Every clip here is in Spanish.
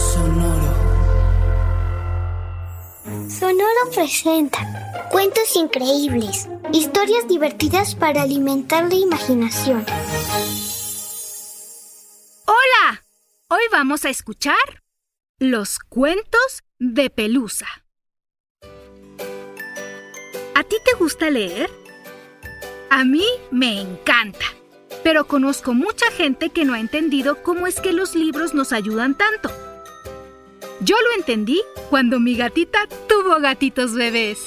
Sonoro. Sonoro presenta cuentos increíbles, historias divertidas para alimentar la imaginación. Hola, hoy vamos a escuchar los cuentos de Pelusa. ¿A ti te gusta leer? A mí me encanta, pero conozco mucha gente que no ha entendido cómo es que los libros nos ayudan tanto. Yo lo entendí cuando mi gatita tuvo gatitos bebés.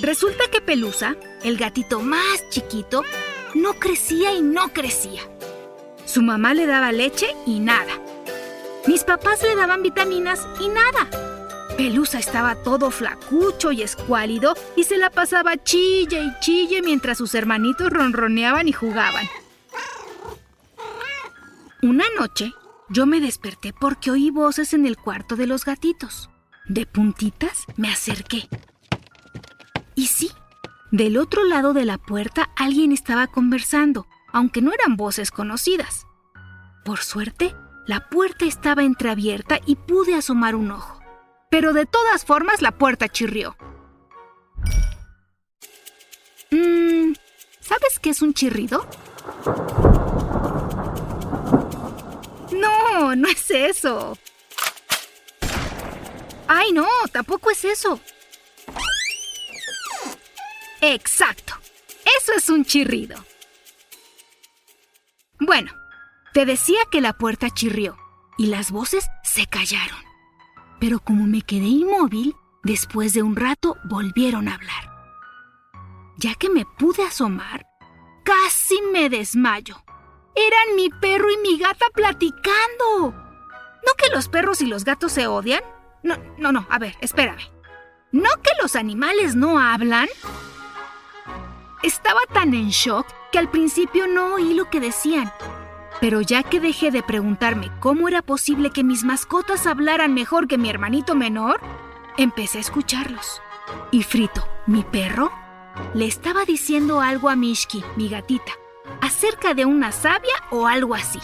Resulta que Pelusa, el gatito más chiquito, no crecía y no crecía. Su mamá le daba leche y nada. Mis papás le daban vitaminas y nada. Pelusa estaba todo flacucho y escuálido y se la pasaba chille y chille mientras sus hermanitos ronroneaban y jugaban. Una noche, yo me desperté porque oí voces en el cuarto de los gatitos. De puntitas me acerqué. Y sí, del otro lado de la puerta alguien estaba conversando, aunque no eran voces conocidas. Por suerte, la puerta estaba entreabierta y pude asomar un ojo. Pero de todas formas la puerta chirrió. Mm, ¿Sabes qué es un chirrido? No, no es eso. Ay, no, tampoco es eso. Exacto. Eso es un chirrido. Bueno, te decía que la puerta chirrió y las voces se callaron. Pero como me quedé inmóvil, después de un rato volvieron a hablar. Ya que me pude asomar, casi me desmayo. Eran mi perro y mi gata platicando. ¿No que los perros y los gatos se odian? No, no, no, a ver, espérame. ¿No que los animales no hablan? Estaba tan en shock que al principio no oí lo que decían. Pero ya que dejé de preguntarme cómo era posible que mis mascotas hablaran mejor que mi hermanito menor, empecé a escucharlos. Y Frito, mi perro, le estaba diciendo algo a Mishki, mi gatita, acerca de una savia o algo así.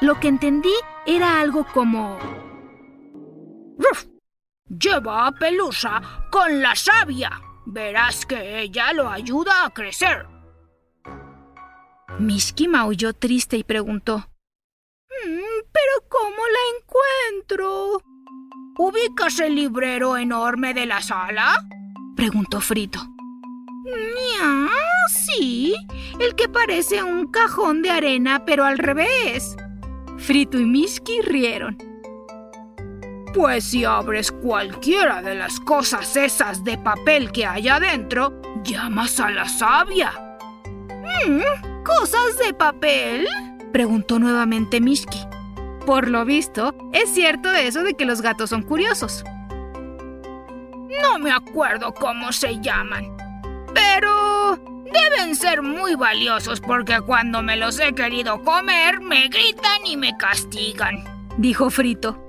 Lo que entendí era algo como... ¡Ruf! Lleva a Pelusa con la savia. Verás que ella lo ayuda a crecer. Mishki maulló triste y preguntó. "Mm, ¿Pero cómo la encuentro? ¿Ubicas el librero enorme de la sala? Preguntó Frito. Sí, el que parece un cajón de arena, pero al revés. Frito y Mishki rieron. Pues si abres cualquiera de las cosas esas de papel que hay adentro, llamas a la savia. "Mm, ¿Cosas de papel? Preguntó nuevamente Mishki. Por lo visto, es cierto eso de que los gatos son curiosos. No me acuerdo cómo se llaman. Pero deben ser muy valiosos porque cuando me los he querido comer me gritan y me castigan. Dijo Frito.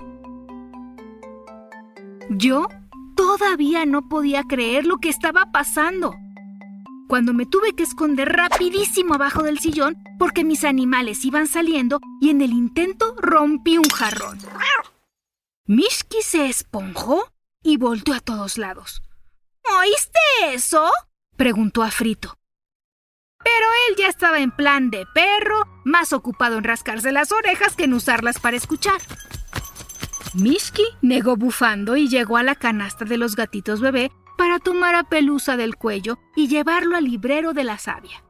Yo todavía no podía creer lo que estaba pasando. Cuando me tuve que esconder rapidísimo abajo del sillón porque mis animales iban saliendo y en el intento rompí un jarrón. Mishki se esponjó y volteó a todos lados. ¿Oíste eso? Preguntó a Frito. Pero él ya estaba en plan de perro, más ocupado en rascarse las orejas que en usarlas para escuchar. Mishki negó bufando y llegó a la canasta de los gatitos bebé para tomar a Pelusa del cuello y llevarlo al librero de la savia.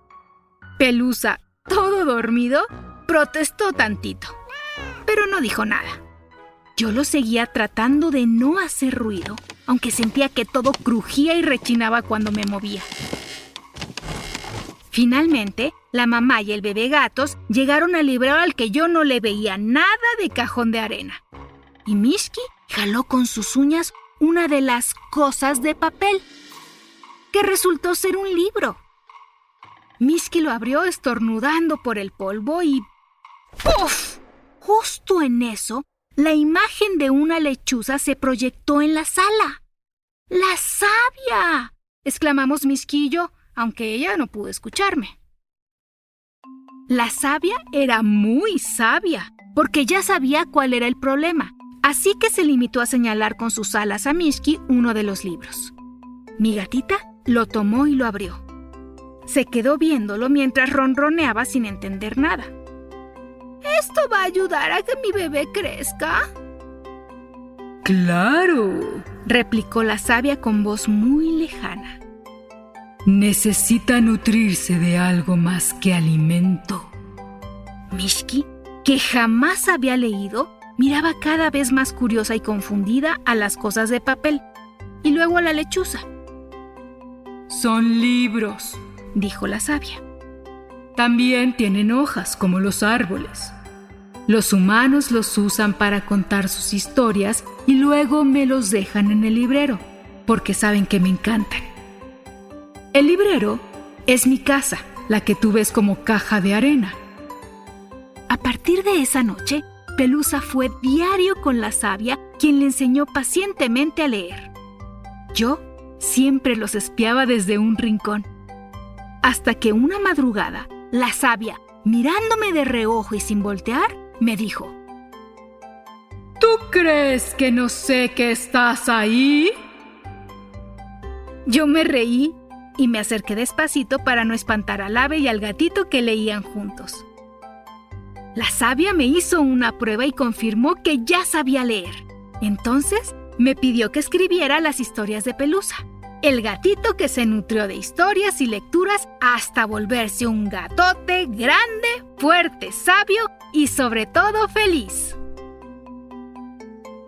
Pelusa, todo dormido, protestó tantito, pero no dijo nada. Yo lo seguía tratando de no hacer ruido, aunque sentía que todo crujía y rechinaba cuando me movía. Finalmente, la mamá y el bebé gatos llegaron al librero al que yo no le veía nada de cajón de arena. Y Mishki jaló con sus uñas una de las cosas de papel, que resultó ser un libro. Mishki lo abrió estornudando por el polvo y ¡Puf! Justo en eso, la imagen de una lechuza se proyectó en la sala. ¡La sabia! exclamamos Misquillo, aunque ella no pudo escucharme. La sabia era muy sabia, porque ya sabía cuál era el problema, así que se limitó a señalar con sus alas a Mishki uno de los libros. Mi gatita lo tomó y lo abrió. Se quedó viéndolo mientras ronroneaba sin entender nada. ¿Esto va a ayudar a que mi bebé crezca? Claro, replicó la sabia con voz muy lejana. Necesita nutrirse de algo más que alimento. Mishki, que jamás había leído, miraba cada vez más curiosa y confundida a las cosas de papel y luego a la lechuza. Son libros, dijo la sabia. También tienen hojas como los árboles. Los humanos los usan para contar sus historias y luego me los dejan en el librero, porque saben que me encantan. El librero es mi casa, la que tú ves como caja de arena. A partir de esa noche, Pelusa fue diario con la sabia quien le enseñó pacientemente a leer. Yo siempre los espiaba desde un rincón. Hasta que una madrugada, la sabia, mirándome de reojo y sin voltear, me dijo, ¿Tú crees que no sé que estás ahí? Yo me reí y me acerqué despacito para no espantar al ave y al gatito que leían juntos. La sabia me hizo una prueba y confirmó que ya sabía leer. Entonces me pidió que escribiera las historias de Pelusa el gatito que se nutrió de historias y lecturas hasta volverse un gatote grande, fuerte, sabio y sobre todo feliz.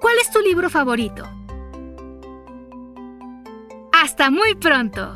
¿Cuál es tu libro favorito? Hasta muy pronto.